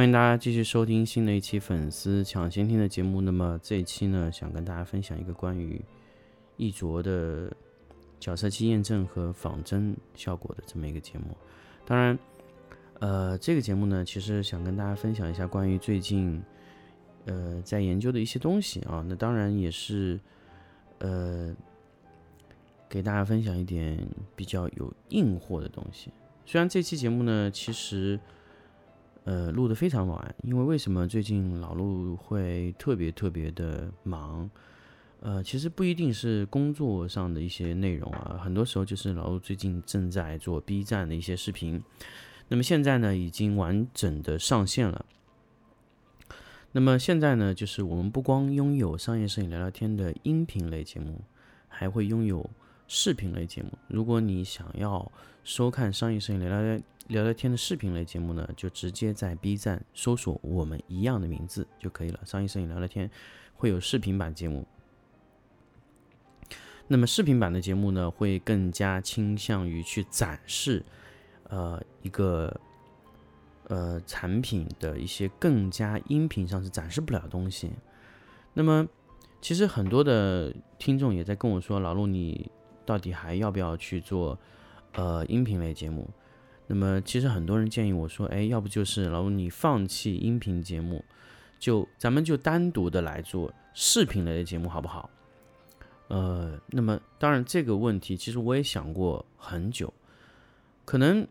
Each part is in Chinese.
欢迎大家继续收听新的一期粉丝抢先听的节目。那么这一期呢，想跟大家分享一个关于易卓的角色期验证和仿真效果的这么一个节目。当然，呃，这个节目呢，其实想跟大家分享一下关于最近呃在研究的一些东西啊。那当然也是呃给大家分享一点比较有硬货的东西。虽然这期节目呢，其实。呃，录的非常晚，因为为什么最近老陆会特别特别的忙？呃，其实不一定是工作上的一些内容啊，很多时候就是老陆最近正在做 B 站的一些视频，那么现在呢已经完整的上线了。那么现在呢，就是我们不光拥有商业摄影聊聊天的音频类节目，还会拥有视频类节目。如果你想要收看商业摄影聊聊天，聊聊天的视频类节目呢，就直接在 B 站搜索我们一样的名字就可以了。商业摄影聊聊天会有视频版节目，那么视频版的节目呢，会更加倾向于去展示，呃，一个呃产品的一些更加音频上是展示不了的东西。那么其实很多的听众也在跟我说，老陆你到底还要不要去做呃音频类节目？那么其实很多人建议我说，哎，要不就是老陆你放弃音频节目，就咱们就单独的来做视频类的节目，好不好？呃，那么当然这个问题其实我也想过很久，可能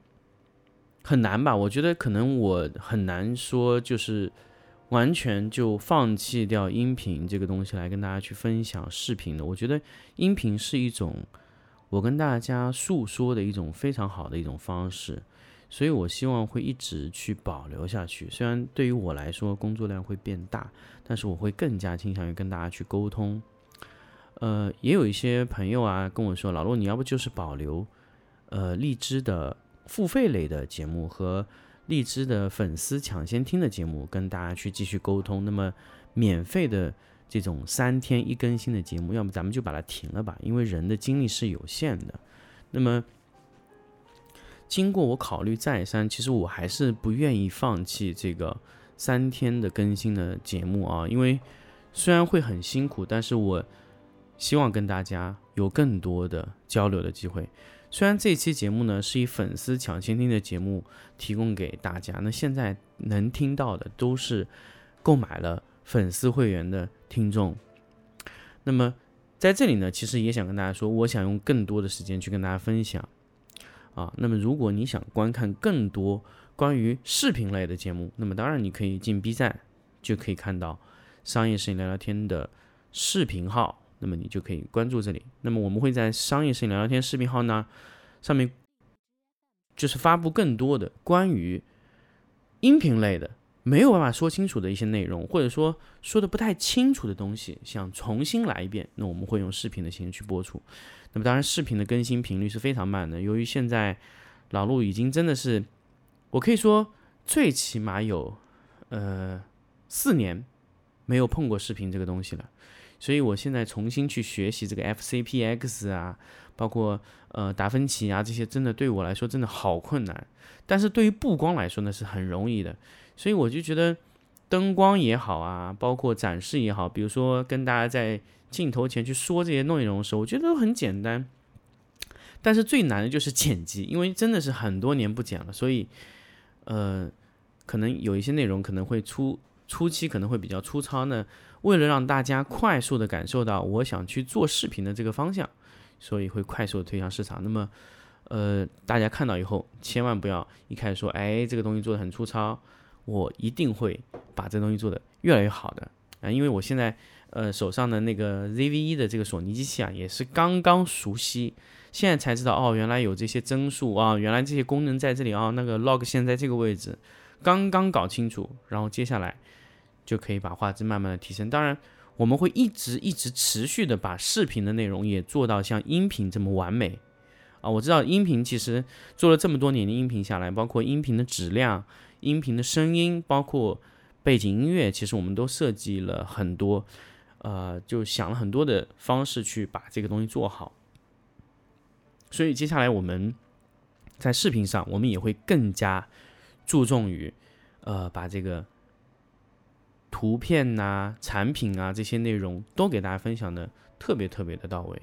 很难吧？我觉得可能我很难说，就是完全就放弃掉音频这个东西来跟大家去分享视频的。我觉得音频是一种。我跟大家诉说的一种非常好的一种方式，所以我希望会一直去保留下去。虽然对于我来说工作量会变大，但是我会更加倾向于跟大家去沟通。呃，也有一些朋友啊跟我说：“老陆，你要不就是保留呃荔枝的付费类的节目和荔枝的粉丝抢先听的节目，跟大家去继续沟通。那么免费的。”这种三天一更新的节目，要么咱们就把它停了吧，因为人的精力是有限的。那么，经过我考虑再三，其实我还是不愿意放弃这个三天的更新的节目啊，因为虽然会很辛苦，但是我希望跟大家有更多的交流的机会。虽然这期节目呢是以粉丝抢先听的节目提供给大家，那现在能听到的都是购买了。粉丝会员的听众，那么在这里呢，其实也想跟大家说，我想用更多的时间去跟大家分享啊。那么如果你想观看更多关于视频类的节目，那么当然你可以进 B 站，就可以看到商业摄影聊聊天的视频号，那么你就可以关注这里。那么我们会在商业摄影聊聊天视频号呢上面，就是发布更多的关于音频类的。没有办法说清楚的一些内容，或者说说的不太清楚的东西，想重新来一遍，那我们会用视频的形式去播出。那么当然，视频的更新频率是非常慢的。由于现在老陆已经真的是，我可以说最起码有呃四年没有碰过视频这个东西了，所以我现在重新去学习这个 FCPX 啊，包括呃达芬奇啊这些，真的对我来说真的好困难。但是对于布光来说呢，是很容易的。所以我就觉得，灯光也好啊，包括展示也好，比如说跟大家在镜头前去说这些内容的时候，我觉得都很简单。但是最难的就是剪辑，因为真的是很多年不剪了，所以，呃，可能有一些内容可能会初初期可能会比较粗糙呢。为了让大家快速的感受到我想去做视频的这个方向，所以会快速的推向市场。那么。呃，大家看到以后，千万不要一开始说，哎，这个东西做的很粗糙，我一定会把这东西做得越来越好的啊，因为我现在呃手上的那个 ZV-E 的这个索尼机器啊，也是刚刚熟悉，现在才知道哦，原来有这些帧数啊，原来这些功能在这里啊，那个 log 现在这个位置，刚刚搞清楚，然后接下来就可以把画质慢慢的提升，当然。我们会一直一直持续的把视频的内容也做到像音频这么完美啊！我知道音频其实做了这么多年的音频下来，包括音频的质量、音频的声音，包括背景音乐，其实我们都设计了很多，呃，就想了很多的方式去把这个东西做好。所以接下来我们在视频上，我们也会更加注重于，呃，把这个。图片呐、产品啊这些内容都给大家分享的特别特别的到位。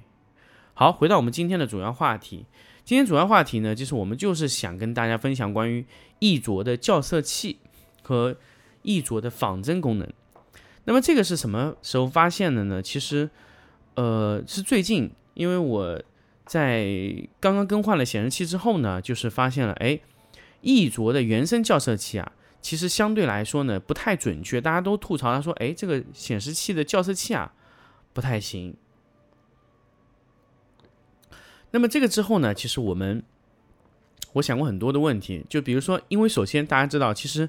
好，回到我们今天的主要话题。今天主要话题呢，就是我们就是想跟大家分享关于易卓的校色器和易卓的仿真功能。那么这个是什么时候发现的呢？其实，呃，是最近，因为我在刚刚更换了显示器之后呢，就是发现了，哎，易卓的原生校色器啊。其实相对来说呢，不太准确，大家都吐槽他说：“哎，这个显示器的校色器啊，不太行。”那么这个之后呢，其实我们我想过很多的问题，就比如说，因为首先大家知道，其实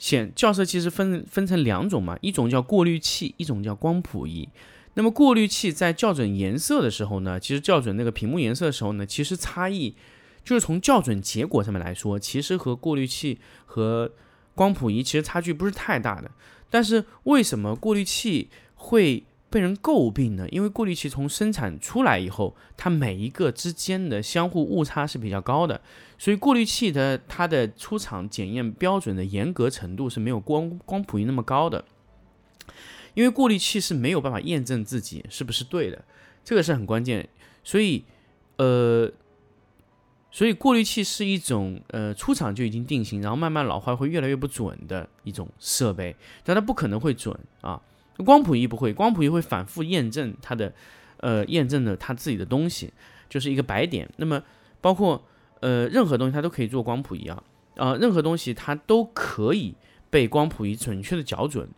显校色其实分分成两种嘛，一种叫过滤器，一种叫光谱仪。那么过滤器在校准颜色的时候呢，其实校准那个屏幕颜色的时候呢，其实差异就是从校准结果上面来说，其实和过滤器和光谱仪其实差距不是太大的，但是为什么过滤器会被人诟病呢？因为过滤器从生产出来以后，它每一个之间的相互误差是比较高的，所以过滤器的它的出厂检验标准的严格程度是没有光光谱仪那么高的，因为过滤器是没有办法验证自己是不是对的，这个是很关键，所以呃。所以过滤器是一种呃出厂就已经定型，然后慢慢老化会越来越不准的一种设备，但它不可能会准啊。光谱仪不会，光谱仪会反复验证它的呃验证的它自己的东西，就是一个白点。那么包括呃任何东西它都可以做光谱仪啊啊，任何东西它都可以被光谱仪准确的校准。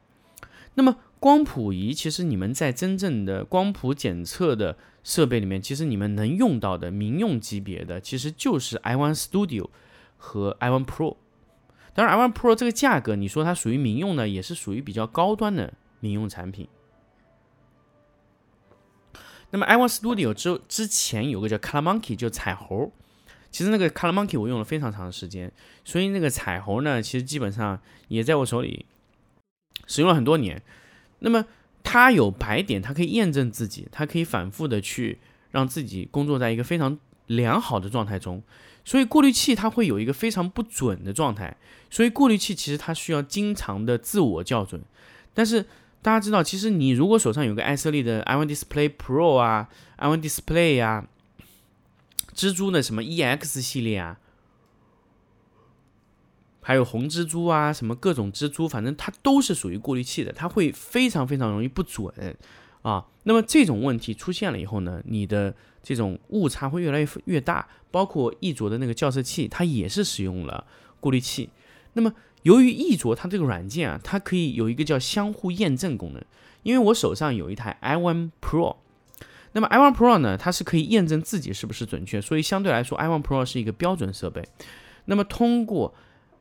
那么光谱仪其实你们在真正的光谱检测的。设备里面，其实你们能用到的民用级别的，其实就是 iOne Studio 和 iOne Pro。当然 iOne Pro 这个价格，你说它属于民用呢，也是属于比较高端的民用产品。那么 i1 Studio 之之前有个叫 Color Monkey，就彩猴。其实那个 Color Monkey 我用了非常长的时间，所以那个彩猴呢，其实基本上也在我手里使用了很多年。那么它有白点，它可以验证自己，它可以反复的去让自己工作在一个非常良好的状态中。所以过滤器它会有一个非常不准的状态，所以过滤器其实它需要经常的自我校准。但是大家知道，其实你如果手上有个艾瑟丽的 iOne Display Pro 啊 iOne Display 啊，蜘蛛的什么 EX 系列啊。还有红蜘蛛啊，什么各种蜘蛛，反正它都是属于过滤器的，它会非常非常容易不准啊。那么这种问题出现了以后呢，你的这种误差会越来越越大。包括易卓的那个校色器，它也是使用了过滤器。那么由于易卓它这个软件啊，它可以有一个叫相互验证功能。因为我手上有一台 iOne Pro，那么 iOne Pro 呢，它是可以验证自己是不是准确，所以相对来说 iOne Pro 是一个标准设备。那么通过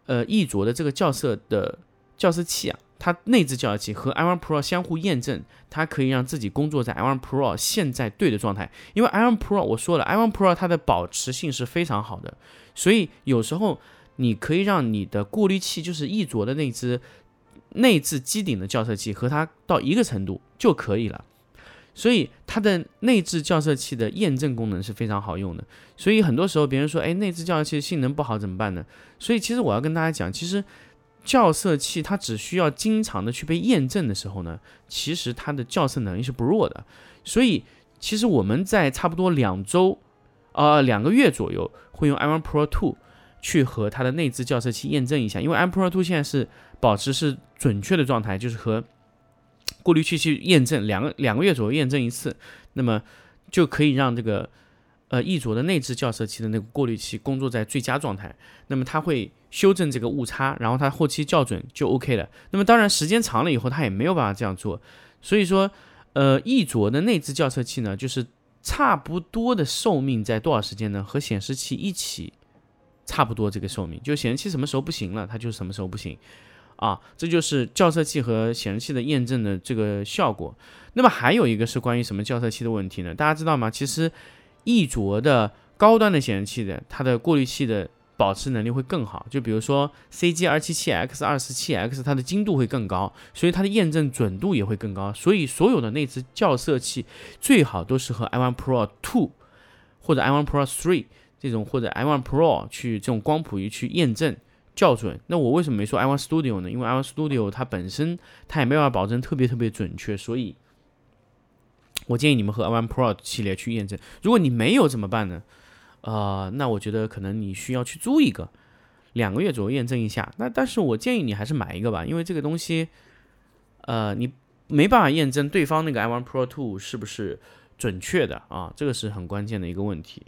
呃，易卓的这个校色的校色器啊，它内置校色器和 iOne Pro 相互验证，它可以让自己工作在 iOne Pro 现在对的状态。因为 iOne Pro 我说了，iOne Pro 它的保持性是非常好的，所以有时候你可以让你的过滤器，就是易卓的那只内置机顶的校色器和它到一个程度就可以了。所以它的内置校色器的验证功能是非常好用的。所以很多时候别人说，哎，内置校色器性能不好怎么办呢？所以其实我要跟大家讲，其实校色器它只需要经常的去被验证的时候呢，其实它的校色能力是不弱的。所以其实我们在差不多两周，呃，两个月左右会用 i1 Pro Two 去和它的内置校色器验证一下，因为 i1 Pro 2现在是保持是准确的状态，就是和过滤器去验证两个两个月左右验证一次，那么就可以让这个呃，翼卓的内置校色器的那个过滤器工作在最佳状态，那么它会修正这个误差，然后它后期校准就 OK 了。那么当然时间长了以后，它也没有办法这样做。所以说，呃，翼卓的内置校色器呢，就是差不多的寿命在多少时间呢？和显示器一起差不多这个寿命，就显示器什么时候不行了，它就什么时候不行啊。这就是校色器和显示器的验证的这个效果。那么还有一个是关于什么校色器的问题呢？大家知道吗？其实。易卓的高端的显示器的，它的过滤器的保持能力会更好。就比如说 CG 二七七 X 二四七 X，它的精度会更高，所以它的验证准度也会更高。所以所有的内置校色器最好都是和 iOne Pro Two 或者 iOne Pro Three 这种或者 i1 Pro 去这种光谱仪去验证校准。那我为什么没说 i1 Studio 呢？因为 i1 Studio 它本身它也没办法保证特别特别准确，所以。我建议你们和 i1 Pro 系列去验证。如果你没有怎么办呢？呃，那我觉得可能你需要去租一个，两个月左右验证一下。那但是我建议你还是买一个吧，因为这个东西，呃，你没办法验证对方那个 i1 Pro Two 是不是准确的啊，这个是很关键的一个问题。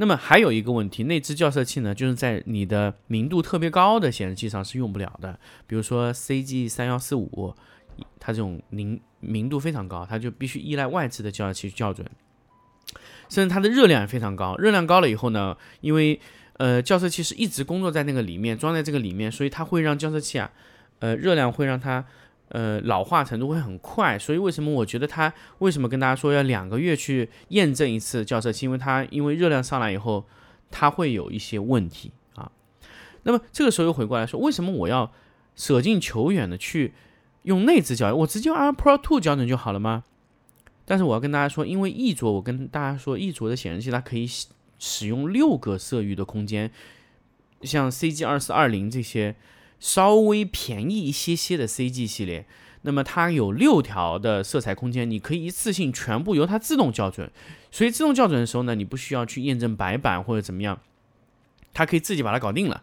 那么还有一个问题，内置校色器呢，就是在你的明度特别高的显示器上是用不了的，比如说 CG 三幺四五。它这种明明度非常高，它就必须依赖外置的校色器去校准，甚至它的热量也非常高。热量高了以后呢，因为呃校色器是一直工作在那个里面，装在这个里面，所以它会让校色器啊，呃热量会让它呃老化程度会很快。所以为什么我觉得它为什么跟大家说要两个月去验证一次校色器？因为它因为热量上来以后，它会有一些问题啊。那么这个时候又回过来说，为什么我要舍近求远的去？用内置校，我直接用 i Pro Two 校准就好了吗？但是我要跟大家说，因为翼卓，我跟大家说，翼卓的显示器它可以使用六个色域的空间，像 CG 二四二零这些稍微便宜一些些的 CG 系列，那么它有六条的色彩空间，你可以一次性全部由它自动校准。所以自动校准的时候呢，你不需要去验证白板或者怎么样，它可以自己把它搞定了，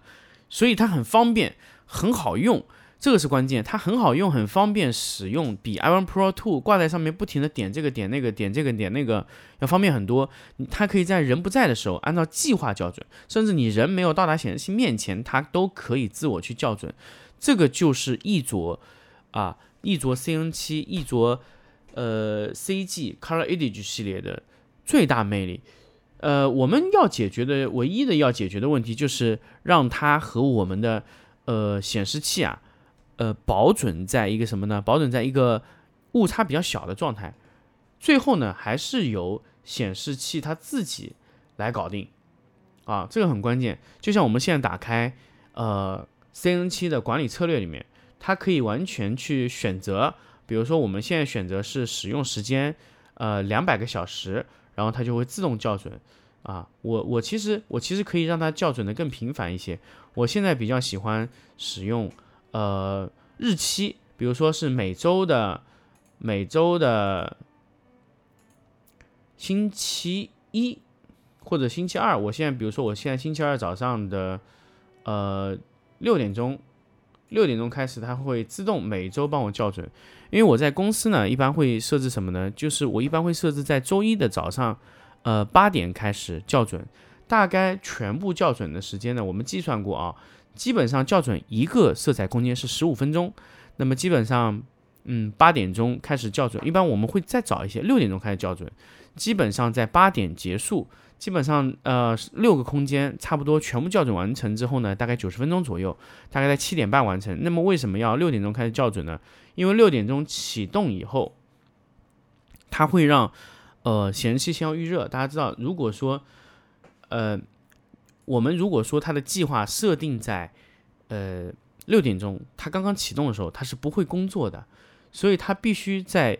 所以它很方便，很好用。这个是关键，它很好用，很方便使用，比 i1 Pro Two 挂在上面不停的点这个点那个点这个点那个要方便很多。它可以在人不在的时候按照计划校准，甚至你人没有到达显示器面前，它都可以自我去校准。这个就是一卓啊，一卓 CN7、一卓呃 CG Color Edge 系列的最大魅力。呃，我们要解决的唯一的要解决的问题就是让它和我们的呃显示器啊。呃，保准在一个什么呢？保准在一个误差比较小的状态，最后呢，还是由显示器它自己来搞定啊，这个很关键。就像我们现在打开呃 CN7 的管理策略里面，它可以完全去选择，比如说我们现在选择是使用时间呃两百个小时，然后它就会自动校准啊。我我其实我其实可以让它校准的更频繁一些。我现在比较喜欢使用。呃，日期，比如说是每周的每周的星期一或者星期二。我现在，比如说我现在星期二早上的呃六点钟，六点钟开始，它会自动每周帮我校准。因为我在公司呢，一般会设置什么呢？就是我一般会设置在周一的早上，呃八点开始校准，大概全部校准的时间呢，我们计算过啊。基本上校准一个色彩空间是十五分钟，那么基本上，嗯，八点钟开始校准，一般我们会再早一些，六点钟开始校准，基本上在八点结束，基本上呃六个空间差不多全部校准完成之后呢，大概九十分钟左右，大概在七点半完成。那么为什么要六点钟开始校准呢？因为六点钟启动以后，它会让呃显示器先要预热。大家知道，如果说呃。我们如果说它的计划设定在，呃六点钟，它刚刚启动的时候，它是不会工作的，所以它必须在，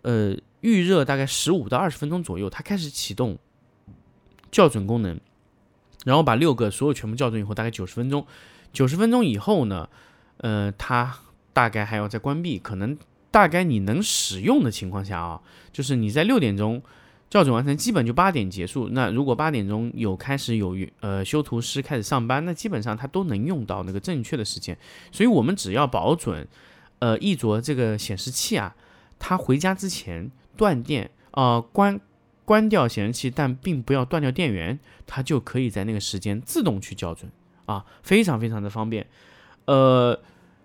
呃预热大概十五到二十分钟左右，它开始启动校准功能，然后把六个所有全部校准以后，大概九十分钟，九十分钟以后呢，呃它大概还要再关闭，可能大概你能使用的情况下啊，就是你在六点钟。校准完成，基本就八点结束。那如果八点钟有开始有呃修图师开始上班，那基本上他都能用到那个正确的时间。所以我们只要保准，呃，一卓这个显示器啊，它回家之前断电啊关关掉显示器，但并不要断掉电源，它就可以在那个时间自动去校准啊，非常非常的方便。呃，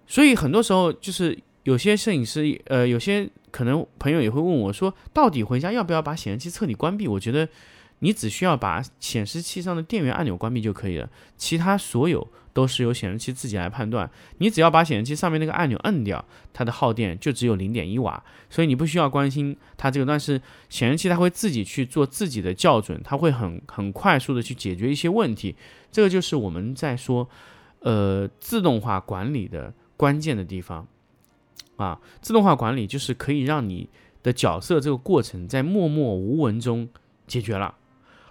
所以很多时候就是有些摄影师，呃，有些可能朋友也会问我说，到底回家要不要把显示器彻底关闭？我觉得。你只需要把显示器上的电源按钮关闭就可以了，其他所有都是由显示器自己来判断。你只要把显示器上面那个按钮摁掉，它的耗电就只有零点一瓦，所以你不需要关心它这个。但是显示器它会自己去做自己的校准，它会很很快速的去解决一些问题。这个就是我们在说，呃，自动化管理的关键的地方啊。自动化管理就是可以让你的角色这个过程在默默无闻中解决了。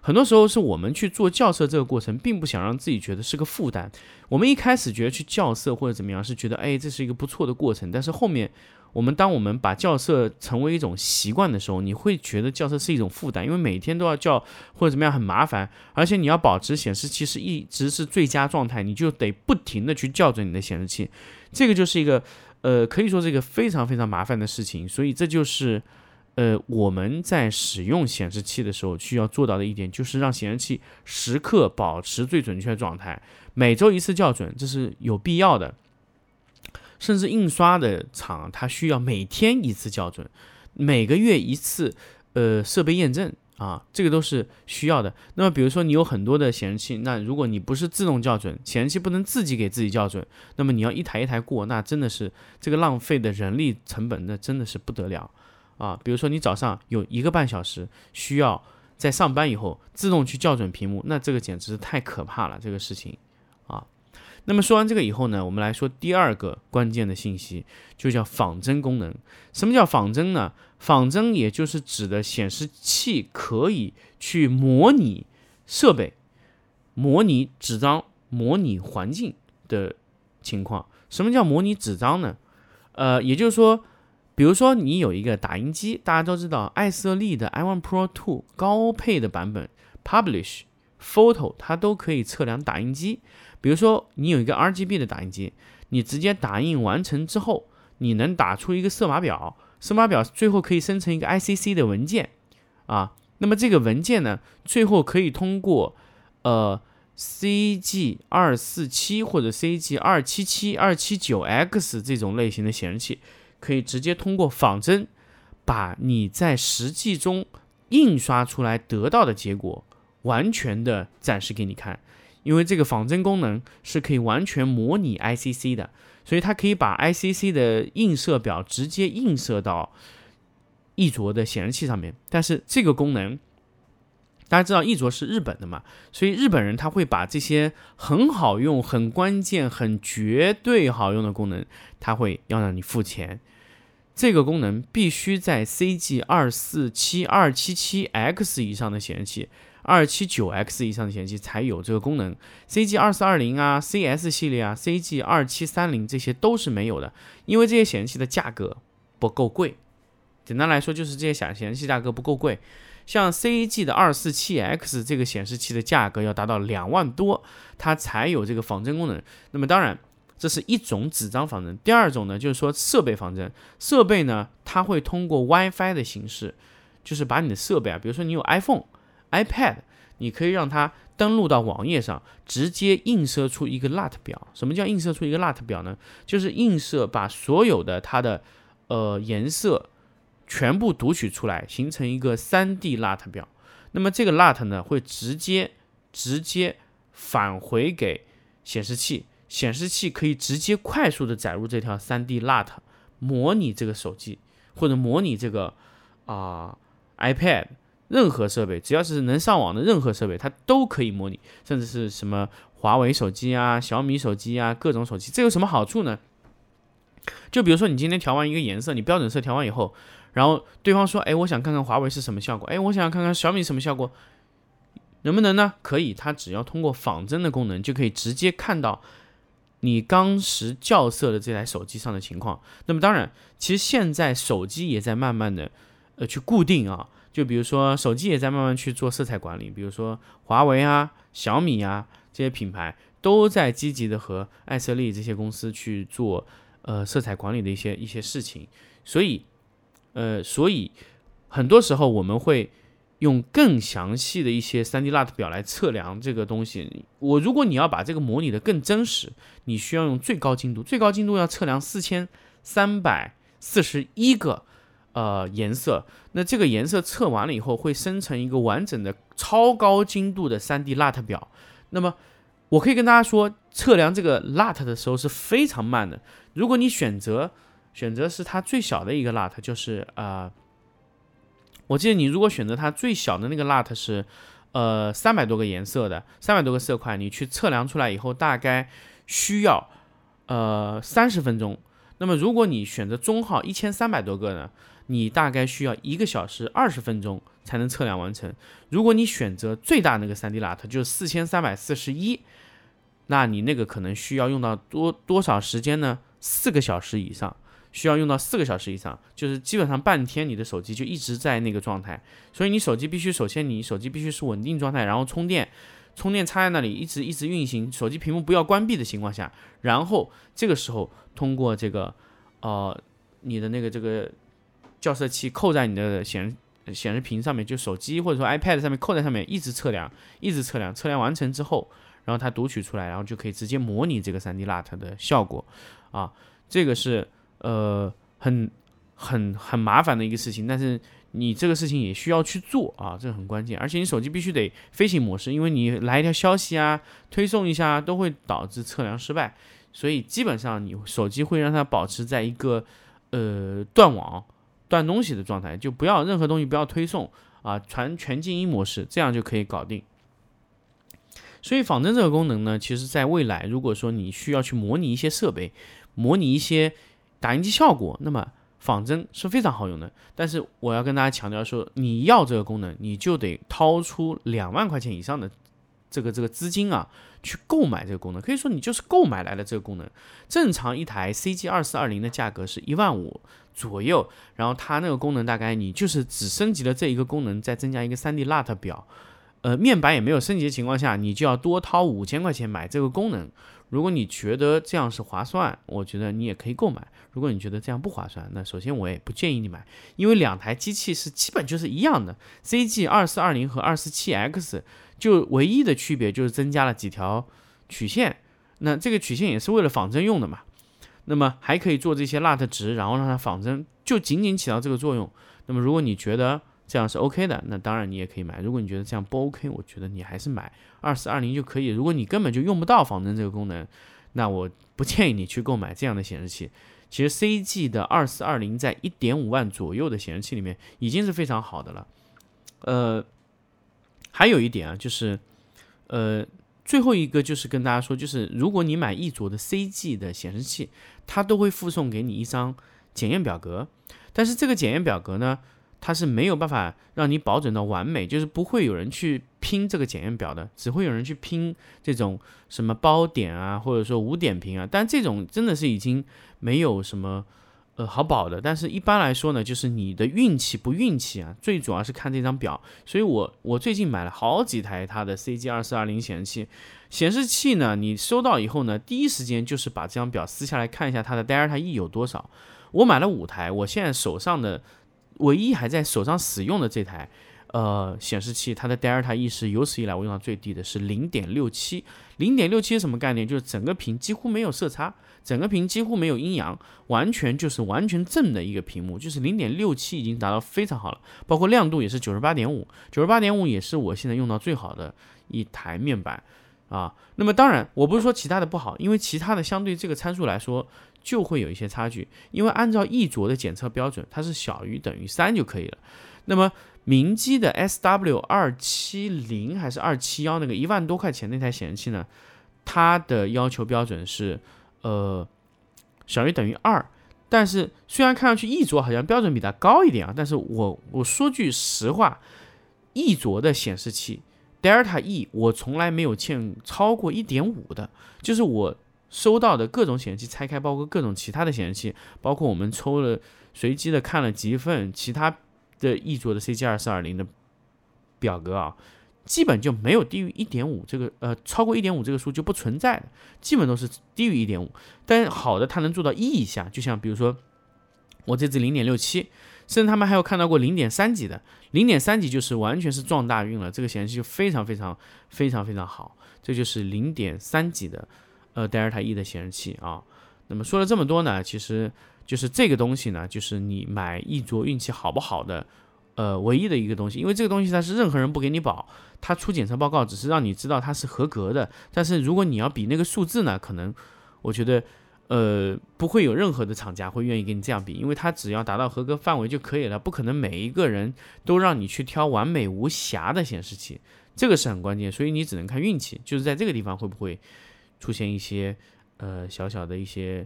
很多时候是我们去做校色这个过程，并不想让自己觉得是个负担。我们一开始觉得去校色或者怎么样，是觉得哎这是一个不错的过程。但是后面，我们当我们把校色成为一种习惯的时候，你会觉得校色是一种负担，因为每天都要校或者怎么样很麻烦，而且你要保持显示器是一直是最佳状态，你就得不停的去校准你的显示器。这个就是一个呃可以说是一个非常非常麻烦的事情。所以这就是。呃，我们在使用显示器的时候，需要做到的一点就是让显示器时刻保持最准确状态，每周一次校准，这是有必要的。甚至印刷的厂，它需要每天一次校准，每个月一次，呃，设备验证啊，这个都是需要的。那么，比如说你有很多的显示器，那如果你不是自动校准，显示器不能自己给自己校准，那么你要一台一台过，那真的是这个浪费的人力成本，那真的是不得了。啊，比如说你早上有一个半小时需要在上班以后自动去校准屏幕，那这个简直是太可怕了，这个事情。那么说完这个以后呢，我们来说第二个关键的信息，就叫仿真功能。什么叫仿真呢？仿真也就是指的显示器可以去模拟设备、模拟纸张、模拟环境的情况。什么叫模拟纸张呢？呃，也就是说。比如说，你有一个打印机，大家都知道，爱色丽的 i1 Pro 2高配的版本，Publish Photo 它都可以测量打印机。比如说，你有一个 RGB 的打印机，你直接打印完成之后，你能打出一个色码表，色码表最后可以生成一个 ICC 的文件啊。那么这个文件呢，最后可以通过呃 CG 二四七或者 CG 二七七二七九 X 这种类型的显示器。可以直接通过仿真，把你在实际中印刷出来得到的结果完全的展示给你看，因为这个仿真功能是可以完全模拟 ICC 的，所以它可以把 ICC 的映射表直接映射到一卓的显示器上面。但是这个功能，大家知道一卓是日本的嘛，所以日本人他会把这些很好用、很关键、很绝对好用的功能，他会要让你付钱。这个功能必须在 CG 二四七二七七 X 以上的显示器，二七九 X 以上的显示器才有这个功能。CG 二四二零啊，CS 系列啊，CG 二七三零这些都是没有的，因为这些显示器的价格不够贵。简单来说，就是这些显显示器价格不够贵。像 CG 的二四七 X 这个显示器的价格要达到两万多，它才有这个仿真功能。那么当然。这是一种纸张仿真，第二种呢，就是说设备仿真。设备呢，它会通过 WiFi 的形式，就是把你的设备啊，比如说你有 iPhone、iPad，你可以让它登录到网页上，直接映射出一个 LUT 表。什么叫映射出一个 LUT 表呢？就是映射把所有的它的呃颜色全部读取出来，形成一个 3D LUT 表。那么这个 LUT 呢，会直接直接返回给显示器。显示器可以直接快速的载入这条 3D LUT，模拟这个手机或者模拟这个啊 iPad，任何设备只要是能上网的任何设备，它都可以模拟，甚至是什么华为手机啊、小米手机啊、各种手机，这有什么好处呢？就比如说你今天调完一个颜色，你标准色调完以后，然后对方说，哎，我想看看华为是什么效果，哎，我想看看小米什么效果，能不能呢？可以，它只要通过仿真的功能，就可以直接看到。你当时校色的这台手机上的情况，那么当然，其实现在手机也在慢慢的，呃，去固定啊，就比如说手机也在慢慢去做色彩管理，比如说华为啊、小米啊这些品牌都在积极的和爱色丽这些公司去做呃色彩管理的一些一些事情，所以，呃，所以很多时候我们会用更详细的一些 3D LUT 表来测量这个东西。我如果你要把这个模拟的更真实，你需要用最高精度，最高精度要测量四千三百四十一个呃颜色。那这个颜色测完了以后，会生成一个完整的超高精度的 3D LUT 表。那么我可以跟大家说，测量这个 LUT 的时候是非常慢的。如果你选择选择是它最小的一个 LUT，就是呃。我记得你如果选择它最小的那个 LUT 是，呃，三百多个颜色的，三百多个色块，你去测量出来以后，大概需要呃三十分钟。那么如果你选择中号一千三百多个呢，你大概需要一个小时二十分钟才能测量完成。如果你选择最大那个 3D LUT，就是四千三百四十一，那你那个可能需要用到多多少时间呢？四个小时以上。需要用到四个小时以上，就是基本上半天，你的手机就一直在那个状态。所以你手机必须首先你手机必须是稳定状态，然后充电，充电插在那里一直一直运行，手机屏幕不要关闭的情况下，然后这个时候通过这个呃你的那个这个校色器扣在你的显显示屏上面，就手机或者说 iPad 上面扣在上面，一直测量，一直测量，测量完成之后，然后它读取出来，然后就可以直接模拟这个 3D LUT 的效果啊，这个是。呃，很很很麻烦的一个事情，但是你这个事情也需要去做啊，这个很关键。而且你手机必须得飞行模式，因为你来一条消息啊，推送一下都会导致测量失败，所以基本上你手机会让它保持在一个呃断网、断东西的状态，就不要任何东西不要推送啊，传全静音模式，这样就可以搞定。所以仿真这个功能呢，其实在未来，如果说你需要去模拟一些设备，模拟一些。打印机效果，那么仿真是非常好用的。但是我要跟大家强调说，你要这个功能，你就得掏出两万块钱以上的这个这个资金啊，去购买这个功能。可以说你就是购买来的这个功能。正常一台 CG 二四二零的价格是一万五左右，然后它那个功能大概你就是只升级了这一个功能，再增加一个 3D LUT 表，呃，面板也没有升级的情况下，你就要多掏五千块钱买这个功能。如果你觉得这样是划算，我觉得你也可以购买。如果你觉得这样不划算，那首先我也不建议你买，因为两台机器是基本就是一样的，CG 二四二零和二四七 X 就唯一的区别就是增加了几条曲线，那这个曲线也是为了仿真用的嘛。那么还可以做这些 LUT 值，然后让它仿真，就仅仅起到这个作用。那么如果你觉得，这样是 OK 的，那当然你也可以买。如果你觉得这样不 OK，我觉得你还是买二四二零就可以。如果你根本就用不到仿真这个功能，那我不建议你去购买这样的显示器。其实 CG 的二四二零在一点五万左右的显示器里面已经是非常好的了。呃，还有一点啊，就是呃，最后一个就是跟大家说，就是如果你买一卓的 CG 的显示器，它都会附送给你一张检验表格，但是这个检验表格呢？它是没有办法让你保准到完美，就是不会有人去拼这个检验表的，只会有人去拼这种什么包点啊，或者说无点评啊。但这种真的是已经没有什么呃好保的。但是一般来说呢，就是你的运气不运气啊，最主要是看这张表。所以我我最近买了好几台它的 CG 二四二零显示器，显示器呢，你收到以后呢，第一时间就是把这张表撕下来看一下它的 Delta E 有多少。我买了五台，我现在手上的。唯一还在手上使用的这台，呃，显示器，它的 Delta E 是有史以来我用到最低的，是零点六七。零点六七是什么概念？就是整个屏几乎没有色差，整个屏几乎没有阴阳，完全就是完全正的一个屏幕，就是零点六七已经达到非常好了。包括亮度也是九十八点五，九十八点五也是我现在用到最好的一台面板啊。那么当然，我不是说其他的不好，因为其他的相对这个参数来说。就会有一些差距，因为按照一卓的检测标准，它是小于等于三就可以了。那么明基的 SW 二七零还是二七幺那个一万多块钱那台显示器呢？它的要求标准是呃小于等于二，但是虽然看上去一卓好像标准比它高一点啊，但是我我说句实话，一卓的显示器 Delta E 我从来没有见超过一点五的，就是我。收到的各种显示器拆开，包括各种其他的显示器，包括我们抽了随机的看了几份其他的一卓的 CG 二四二零的表格啊，基本就没有低于一点五这个呃超过一点五这个数就不存在的，基本都是低于一点五。但好的它能做到一以下，就像比如说我这只零点六七甚至他们还有看到过零点三级的，零点三级就是完全是撞大运了，这个显示器就非常非常非常非常好，这就是零点三级的呃 Delta E 的显示器啊。那么说了这么多呢，其实就是这个东西呢，就是你买一桌运气好不好的呃唯一的一个东西，因为这个东西它是任何人不给你保，它出检测报告只是让你知道它是合格的，但是如果你要比那个数字呢，可能我觉得。呃，不会有任何的厂家会愿意跟你这样比，因为它只要达到合格范围就可以了，不可能每一个人都让你去挑完美无瑕的显示器，这个是很关键，所以你只能看运气，就是在这个地方会不会出现一些呃小小的一些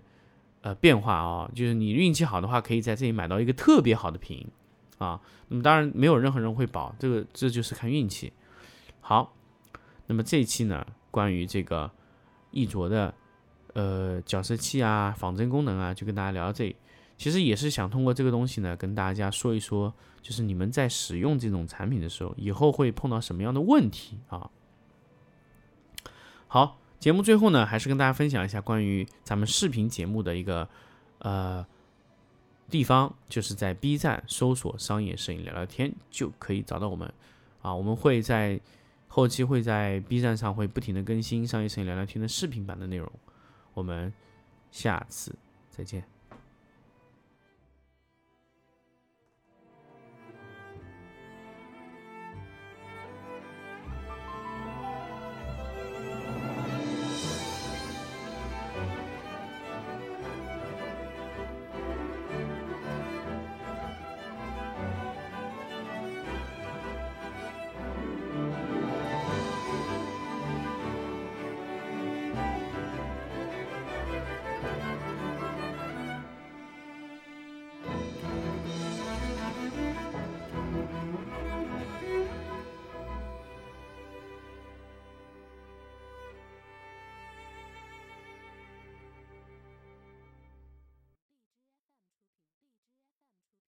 呃变化啊，就是你运气好的话，可以在这里买到一个特别好的屏啊，那么当然没有任何人会保，这个这就是看运气。好，那么这一期呢，关于这个一卓的。呃，角色器啊，仿真功能啊，就跟大家聊到这里。其实也是想通过这个东西呢，跟大家说一说，就是你们在使用这种产品的时候，以后会碰到什么样的问题啊？好，节目最后呢，还是跟大家分享一下关于咱们视频节目的一个呃地方，就是在 B 站搜索“商业摄影聊聊天”就可以找到我们啊。我们会在后期会在 B 站上会不停的更新“商业摄影聊聊天”的视频版的内容。我们下次再见。